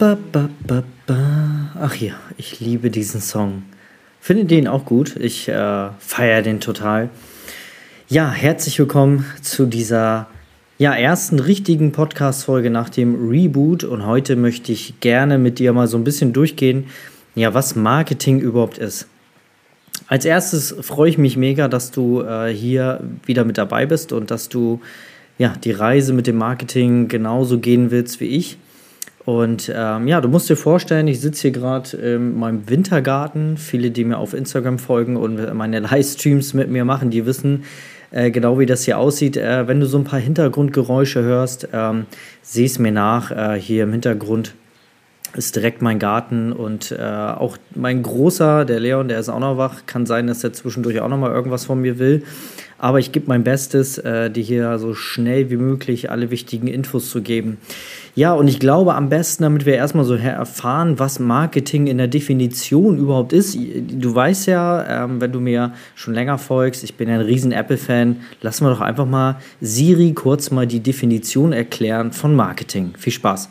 ba, ba, ba, ba. Ach ja, ich liebe diesen Song. Finde den auch gut. Ich äh, feiere den total. Ja, herzlich willkommen zu dieser ja, ersten richtigen Podcast-Folge nach dem Reboot. Und heute möchte ich gerne mit dir mal so ein bisschen durchgehen, ja, was Marketing überhaupt ist. Als erstes freue ich mich mega, dass du äh, hier wieder mit dabei bist und dass du ja, die Reise mit dem Marketing genauso gehen willst wie ich. Und ähm, ja, du musst dir vorstellen, ich sitze hier gerade in meinem Wintergarten. Viele, die mir auf Instagram folgen und meine Livestreams mit mir machen, die wissen, äh, genau wie das hier aussieht. Äh, wenn du so ein paar Hintergrundgeräusche hörst, ähm, sieh es mir nach. Äh, hier im Hintergrund ist direkt mein Garten und äh, auch mein Großer, der Leon, der ist auch noch wach. Kann sein, dass er zwischendurch auch noch mal irgendwas von mir will. Aber ich gebe mein Bestes, äh, dir hier so schnell wie möglich alle wichtigen Infos zu geben. Ja, und ich glaube am besten, damit wir erstmal so erfahren, was Marketing in der Definition überhaupt ist. Du weißt ja, ähm, wenn du mir schon länger folgst, ich bin ja ein riesen Apple-Fan, lassen wir doch einfach mal Siri kurz mal die Definition erklären von Marketing. Viel Spaß.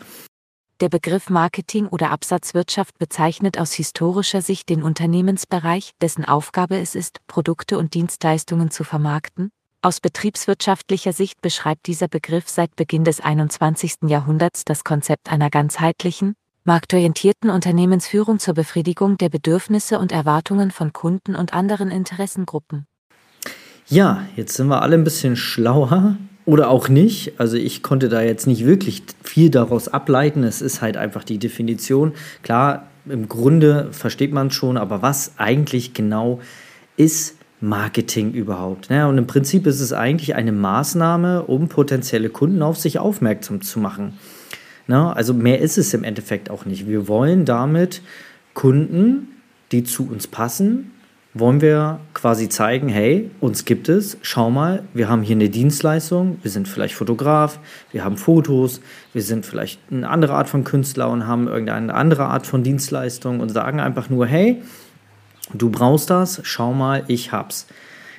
Der Begriff Marketing oder Absatzwirtschaft bezeichnet aus historischer Sicht den Unternehmensbereich, dessen Aufgabe es ist, Produkte und Dienstleistungen zu vermarkten. Aus betriebswirtschaftlicher Sicht beschreibt dieser Begriff seit Beginn des 21. Jahrhunderts das Konzept einer ganzheitlichen, marktorientierten Unternehmensführung zur Befriedigung der Bedürfnisse und Erwartungen von Kunden und anderen Interessengruppen. Ja, jetzt sind wir alle ein bisschen schlauer oder auch nicht. Also ich konnte da jetzt nicht wirklich viel daraus ableiten. Es ist halt einfach die Definition. Klar, im Grunde versteht man es schon, aber was eigentlich genau ist Marketing überhaupt? Ne? Und im Prinzip ist es eigentlich eine Maßnahme, um potenzielle Kunden auf sich aufmerksam zu machen. Ne? Also mehr ist es im Endeffekt auch nicht. Wir wollen damit Kunden, die zu uns passen, wollen wir quasi zeigen, hey, uns gibt es, schau mal, wir haben hier eine Dienstleistung, wir sind vielleicht Fotograf, wir haben Fotos, wir sind vielleicht eine andere Art von Künstler und haben irgendeine andere Art von Dienstleistung und sagen einfach nur, hey, du brauchst das, schau mal, ich hab's.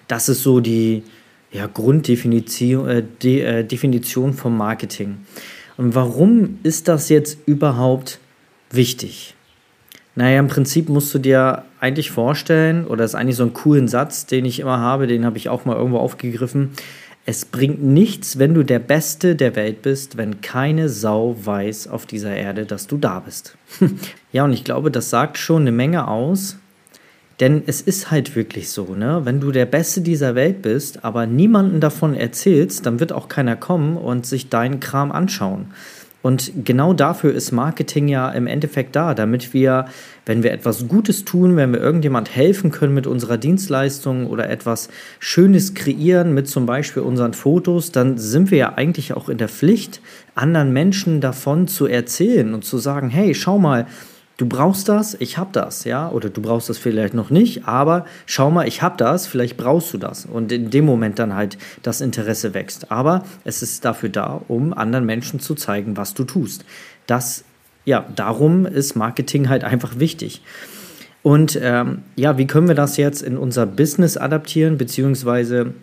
Das ist so die ja, Grunddefinition äh, De, äh, Definition vom Marketing. Und warum ist das jetzt überhaupt wichtig? Naja, im Prinzip musst du dir eigentlich vorstellen, oder das ist eigentlich so ein coolen Satz, den ich immer habe, den habe ich auch mal irgendwo aufgegriffen. Es bringt nichts, wenn du der Beste der Welt bist, wenn keine Sau weiß auf dieser Erde, dass du da bist. ja, und ich glaube, das sagt schon eine Menge aus, denn es ist halt wirklich so, ne? Wenn du der Beste dieser Welt bist, aber niemanden davon erzählst, dann wird auch keiner kommen und sich deinen Kram anschauen. Und genau dafür ist Marketing ja im Endeffekt da, damit wir, wenn wir etwas Gutes tun, wenn wir irgendjemand helfen können mit unserer Dienstleistung oder etwas Schönes kreieren mit zum Beispiel unseren Fotos, dann sind wir ja eigentlich auch in der Pflicht, anderen Menschen davon zu erzählen und zu sagen, hey, schau mal, du brauchst das, ich hab das, ja, oder du brauchst das vielleicht noch nicht, aber schau mal, ich hab das, vielleicht brauchst du das und in dem Moment dann halt das Interesse wächst. Aber es ist dafür da, um anderen Menschen zu zeigen, was du tust. Das, ja, darum ist Marketing halt einfach wichtig. Und ähm, ja, wie können wir das jetzt in unser Business adaptieren, beziehungsweise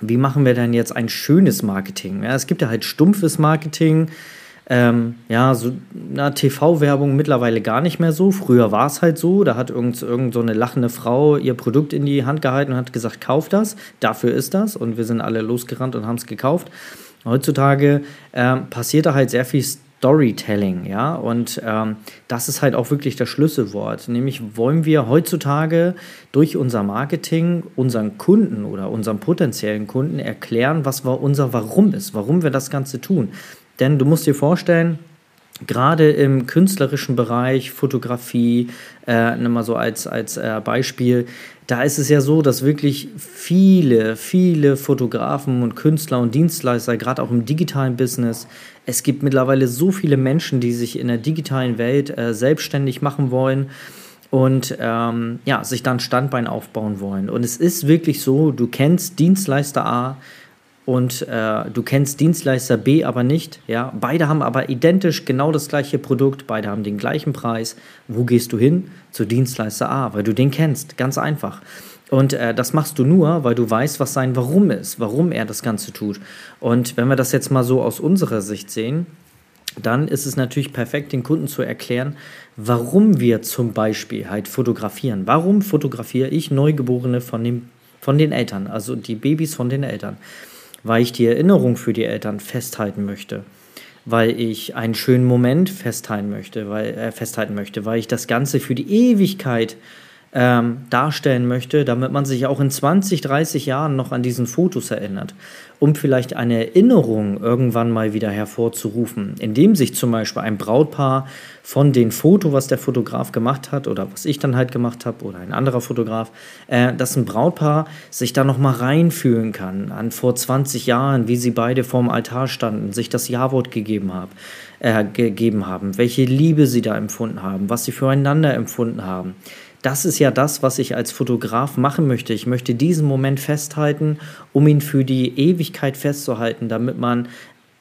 wie machen wir denn jetzt ein schönes Marketing? Ja, es gibt ja halt stumpfes Marketing, ähm, ja, so na, TV-Werbung mittlerweile gar nicht mehr so. Früher war es halt so, da hat irgend, irgend so eine lachende Frau ihr Produkt in die Hand gehalten und hat gesagt, kauf das, dafür ist das. Und wir sind alle losgerannt und haben es gekauft. Heutzutage ähm, passiert da halt sehr viel Storytelling, ja, und ähm, das ist halt auch wirklich das Schlüsselwort. Nämlich wollen wir heutzutage durch unser Marketing unseren Kunden oder unseren potenziellen Kunden erklären, was unser Warum ist, warum wir das Ganze tun. Denn du musst dir vorstellen, gerade im künstlerischen Bereich, Fotografie, äh, nimm mal so als, als äh, Beispiel, da ist es ja so, dass wirklich viele, viele Fotografen und Künstler und Dienstleister, gerade auch im digitalen Business, es gibt mittlerweile so viele Menschen, die sich in der digitalen Welt äh, selbstständig machen wollen und ähm, ja, sich dann Standbein aufbauen wollen. Und es ist wirklich so, du kennst Dienstleister A, und äh, du kennst Dienstleister B aber nicht. Ja? Beide haben aber identisch genau das gleiche Produkt, beide haben den gleichen Preis. Wo gehst du hin? Zu Dienstleister A, weil du den kennst, ganz einfach. Und äh, das machst du nur, weil du weißt, was sein Warum ist, warum er das Ganze tut. Und wenn wir das jetzt mal so aus unserer Sicht sehen, dann ist es natürlich perfekt, den Kunden zu erklären, warum wir zum Beispiel halt fotografieren. Warum fotografiere ich Neugeborene von, dem, von den Eltern, also die Babys von den Eltern? Weil ich die Erinnerung für die Eltern festhalten möchte, weil ich einen schönen Moment festhalten möchte, weil, äh, festhalten möchte, weil ich das Ganze für die Ewigkeit ähm, darstellen möchte, damit man sich auch in 20, 30 Jahren noch an diesen Fotos erinnert, um vielleicht eine Erinnerung irgendwann mal wieder hervorzurufen, indem sich zum Beispiel ein Brautpaar von dem Foto, was der Fotograf gemacht hat oder was ich dann halt gemacht habe oder ein anderer Fotograf, äh, dass ein Brautpaar sich da noch mal reinfühlen kann an vor 20 Jahren, wie sie beide vorm Altar standen, sich das Ja-Wort gegeben haben, äh, gegeben haben, welche Liebe sie da empfunden haben, was sie füreinander empfunden haben das ist ja das, was ich als Fotograf machen möchte. Ich möchte diesen Moment festhalten, um ihn für die Ewigkeit festzuhalten, damit man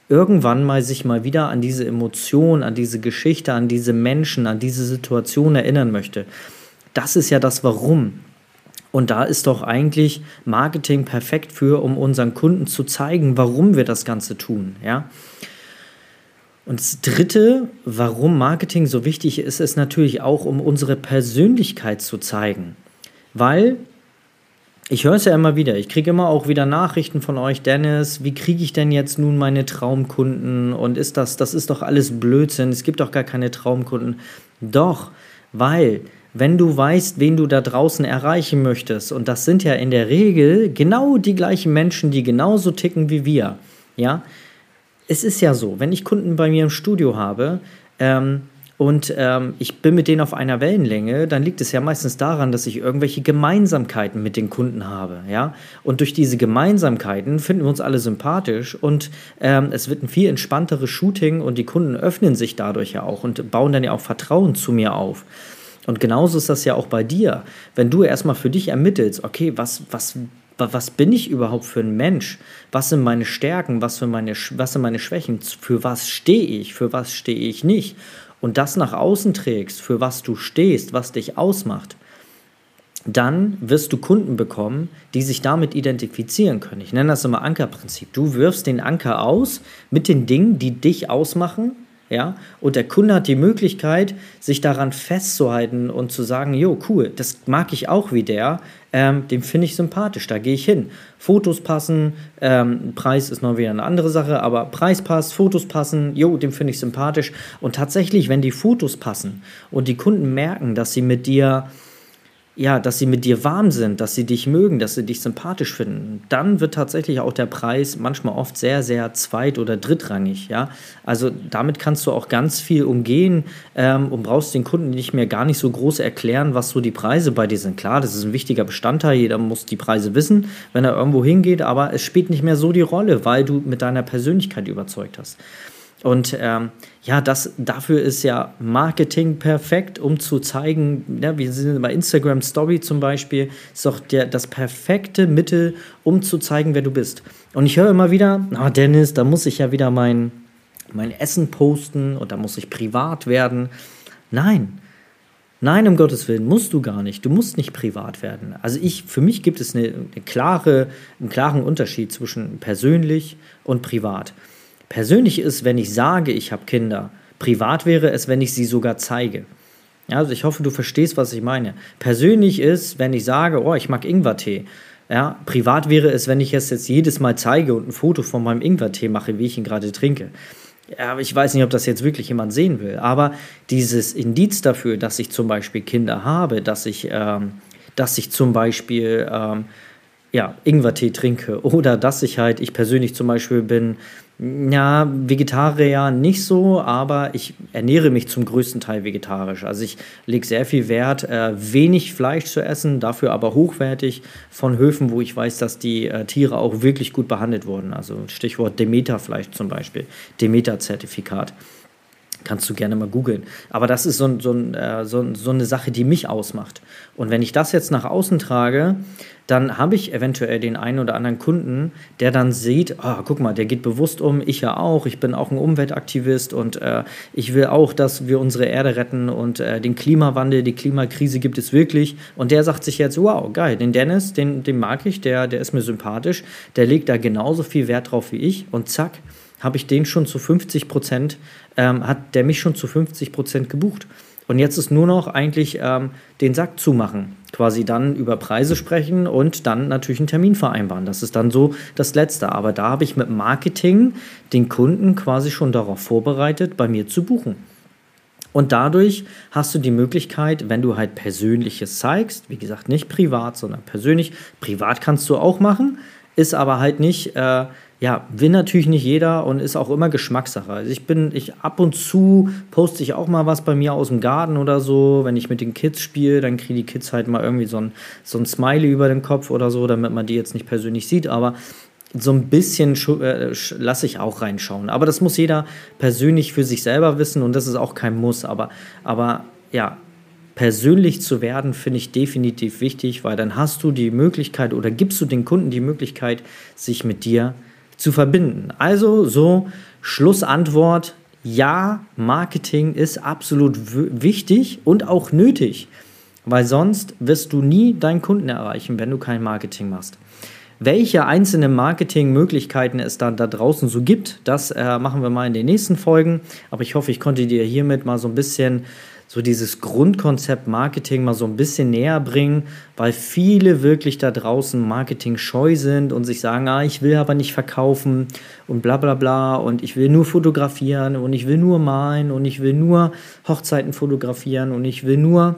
irgendwann mal sich mal wieder an diese Emotion, an diese Geschichte, an diese Menschen, an diese Situation erinnern möchte. Das ist ja das Warum. Und da ist doch eigentlich Marketing perfekt für, um unseren Kunden zu zeigen, warum wir das Ganze tun. Ja? Und das Dritte, warum Marketing so wichtig ist, ist natürlich auch, um unsere Persönlichkeit zu zeigen. Weil ich höre es ja immer wieder. Ich kriege immer auch wieder Nachrichten von euch, Dennis. Wie kriege ich denn jetzt nun meine Traumkunden? Und ist das, das ist doch alles Blödsinn. Es gibt doch gar keine Traumkunden. Doch, weil, wenn du weißt, wen du da draußen erreichen möchtest, und das sind ja in der Regel genau die gleichen Menschen, die genauso ticken wie wir, ja, es ist ja so, wenn ich Kunden bei mir im Studio habe ähm, und ähm, ich bin mit denen auf einer Wellenlänge, dann liegt es ja meistens daran, dass ich irgendwelche Gemeinsamkeiten mit den Kunden habe. Ja? Und durch diese Gemeinsamkeiten finden wir uns alle sympathisch und ähm, es wird ein viel entspannteres Shooting und die Kunden öffnen sich dadurch ja auch und bauen dann ja auch Vertrauen zu mir auf. Und genauso ist das ja auch bei dir. Wenn du erstmal für dich ermittelst, okay, was, was was bin ich überhaupt für ein Mensch? Was sind meine Stärken? Was, für meine, was sind meine Schwächen? Für was stehe ich? Für was stehe ich nicht? Und das nach außen trägst, für was du stehst, was dich ausmacht, dann wirst du Kunden bekommen, die sich damit identifizieren können. Ich nenne das immer Ankerprinzip. Du wirfst den Anker aus mit den Dingen, die dich ausmachen ja, und der Kunde hat die Möglichkeit, sich daran festzuhalten und zu sagen, jo, cool, das mag ich auch wie der, ähm, dem finde ich sympathisch, da gehe ich hin. Fotos passen, ähm, Preis ist noch wieder eine andere Sache, aber Preis passt, Fotos passen, jo, dem finde ich sympathisch. Und tatsächlich, wenn die Fotos passen und die Kunden merken, dass sie mit dir ja, dass sie mit dir warm sind, dass sie dich mögen, dass sie dich sympathisch finden, dann wird tatsächlich auch der Preis manchmal oft sehr, sehr zweit- oder drittrangig. Ja? Also damit kannst du auch ganz viel umgehen ähm, und brauchst den Kunden nicht mehr gar nicht so groß erklären, was so die Preise bei dir sind. Klar, das ist ein wichtiger Bestandteil, jeder muss die Preise wissen, wenn er irgendwo hingeht, aber es spielt nicht mehr so die Rolle, weil du mit deiner Persönlichkeit überzeugt hast. Und ähm, ja, das, dafür ist ja Marketing perfekt, um zu zeigen, ja, wir sind bei Instagram Story zum Beispiel, ist doch der, das perfekte Mittel, um zu zeigen, wer du bist. Und ich höre immer wieder, na Dennis, da muss ich ja wieder mein, mein Essen posten und da muss ich privat werden. Nein, Nein, um Gottes Willen, musst du gar nicht. Du musst nicht privat werden. Also ich, für mich gibt es eine, eine klare, einen klaren Unterschied zwischen persönlich und privat. Persönlich ist, wenn ich sage, ich habe Kinder. Privat wäre es, wenn ich sie sogar zeige. Ja, also ich hoffe, du verstehst, was ich meine. Persönlich ist, wenn ich sage, oh, ich mag Ingwertee. Ja, privat wäre es, wenn ich es jetzt jedes Mal zeige und ein Foto von meinem Ingwertee mache, wie ich ihn gerade trinke. Ja, ich weiß nicht, ob das jetzt wirklich jemand sehen will. Aber dieses Indiz dafür, dass ich zum Beispiel Kinder habe, dass ich, ähm, dass ich zum Beispiel ähm, ja, Ingwertee trinke oder dass ich halt, ich persönlich zum Beispiel bin Ja, Vegetarier nicht so, aber ich ernähre mich zum größten Teil vegetarisch. Also ich lege sehr viel Wert, äh, wenig Fleisch zu essen, dafür aber hochwertig von Höfen, wo ich weiß, dass die äh, Tiere auch wirklich gut behandelt wurden. Also Stichwort Demeter-Fleisch zum Beispiel, Demeter-Zertifikat. Kannst du gerne mal googeln. Aber das ist so, so, äh, so, so eine Sache, die mich ausmacht. Und wenn ich das jetzt nach außen trage, dann habe ich eventuell den einen oder anderen Kunden, der dann sieht, ah, guck mal, der geht bewusst um, ich ja auch, ich bin auch ein Umweltaktivist und äh, ich will auch, dass wir unsere Erde retten und äh, den Klimawandel, die Klimakrise gibt es wirklich. Und der sagt sich jetzt, wow, geil, den Dennis, den, den mag ich, der, der ist mir sympathisch, der legt da genauso viel Wert drauf wie ich und zack, habe ich den schon zu 50 Prozent, ähm, hat der mich schon zu 50 Prozent gebucht. Und jetzt ist nur noch eigentlich ähm, den Sack zumachen. Quasi dann über Preise sprechen und dann natürlich einen Termin vereinbaren. Das ist dann so das Letzte. Aber da habe ich mit Marketing den Kunden quasi schon darauf vorbereitet, bei mir zu buchen. Und dadurch hast du die Möglichkeit, wenn du halt Persönliches zeigst, wie gesagt, nicht privat, sondern persönlich. Privat kannst du auch machen, ist aber halt nicht. Äh, ja, will natürlich nicht jeder und ist auch immer Geschmackssache. Also ich bin, ich ab und zu poste ich auch mal was bei mir aus dem Garten oder so. Wenn ich mit den Kids spiele, dann kriegen die Kids halt mal irgendwie so ein, so ein Smiley über den Kopf oder so, damit man die jetzt nicht persönlich sieht. Aber so ein bisschen äh, lasse ich auch reinschauen. Aber das muss jeder persönlich für sich selber wissen und das ist auch kein Muss. Aber, aber ja, persönlich zu werden, finde ich definitiv wichtig, weil dann hast du die Möglichkeit oder gibst du den Kunden die Möglichkeit, sich mit dir zu verbinden. Also so Schlussantwort, ja, Marketing ist absolut wichtig und auch nötig, weil sonst wirst du nie deinen Kunden erreichen, wenn du kein Marketing machst. Welche einzelnen Marketingmöglichkeiten es dann da draußen so gibt, das äh, machen wir mal in den nächsten Folgen. Aber ich hoffe, ich konnte dir hiermit mal so ein bisschen so dieses Grundkonzept Marketing mal so ein bisschen näher bringen, weil viele wirklich da draußen Marketing scheu sind und sich sagen, ah, ich will aber nicht verkaufen und bla bla bla und ich will nur fotografieren und ich will nur malen und ich will nur Hochzeiten fotografieren und ich will nur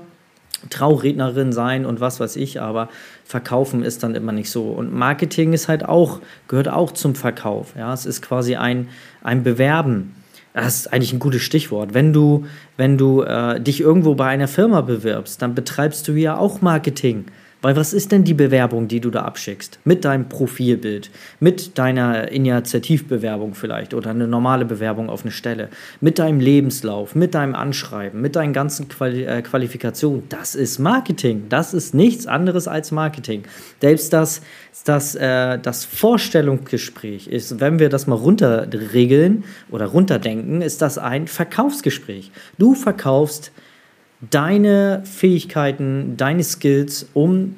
Traurednerin sein und was weiß ich, aber verkaufen ist dann immer nicht so. Und Marketing ist halt auch, gehört auch zum Verkauf. Ja, es ist quasi ein, ein Bewerben. Das ist eigentlich ein gutes Stichwort. Wenn du, wenn du äh, dich irgendwo bei einer Firma bewirbst, dann betreibst du ja auch Marketing. Weil was ist denn die Bewerbung, die du da abschickst? Mit deinem Profilbild, mit deiner Initiativbewerbung vielleicht oder eine normale Bewerbung auf eine Stelle, mit deinem Lebenslauf, mit deinem Anschreiben, mit deinen ganzen Quali äh, Qualifikationen. Das ist Marketing. Das ist nichts anderes als Marketing. Selbst das, das, äh, das Vorstellungsgespräch ist, wenn wir das mal runterregeln oder runterdenken, ist das ein Verkaufsgespräch. Du verkaufst deine Fähigkeiten, deine Skills, um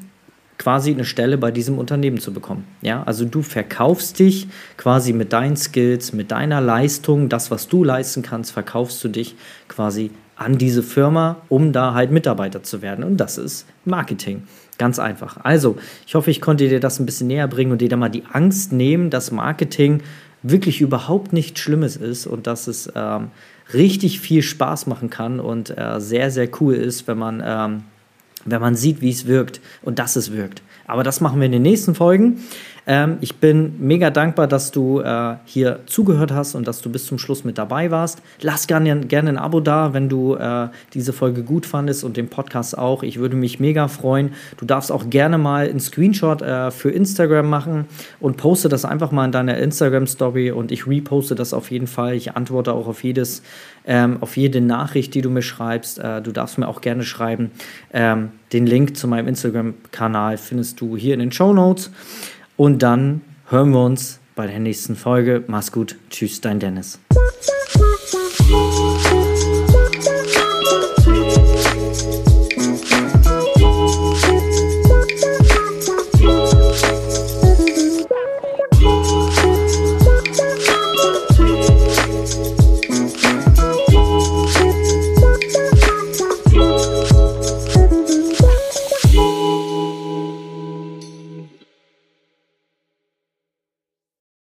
quasi eine Stelle bei diesem Unternehmen zu bekommen. Ja, also du verkaufst dich quasi mit deinen Skills, mit deiner Leistung, das, was du leisten kannst, verkaufst du dich quasi an diese Firma, um da halt Mitarbeiter zu werden. Und das ist Marketing. Ganz einfach. Also, ich hoffe, ich konnte dir das ein bisschen näher bringen und dir da mal die Angst nehmen, dass Marketing wirklich überhaupt nichts Schlimmes ist und dass es ähm, richtig viel Spaß machen kann und äh, sehr, sehr cool ist, wenn man, ähm, wenn man sieht, wie es wirkt und dass es wirkt. Aber das machen wir in den nächsten Folgen. Ähm, ich bin mega dankbar, dass du äh, hier zugehört hast und dass du bis zum Schluss mit dabei warst. Lass gerne, gerne ein Abo da, wenn du äh, diese Folge gut fandest und den Podcast auch. Ich würde mich mega freuen. Du darfst auch gerne mal einen Screenshot äh, für Instagram machen und poste das einfach mal in deiner Instagram-Story und ich reposte das auf jeden Fall. Ich antworte auch auf jedes, ähm, auf jede Nachricht, die du mir schreibst. Äh, du darfst mir auch gerne schreiben. Ähm, den Link zu meinem Instagram-Kanal findest du hier in den Show Notes. Und dann hören wir uns bei der nächsten Folge. Mach's gut. Tschüss, dein Dennis.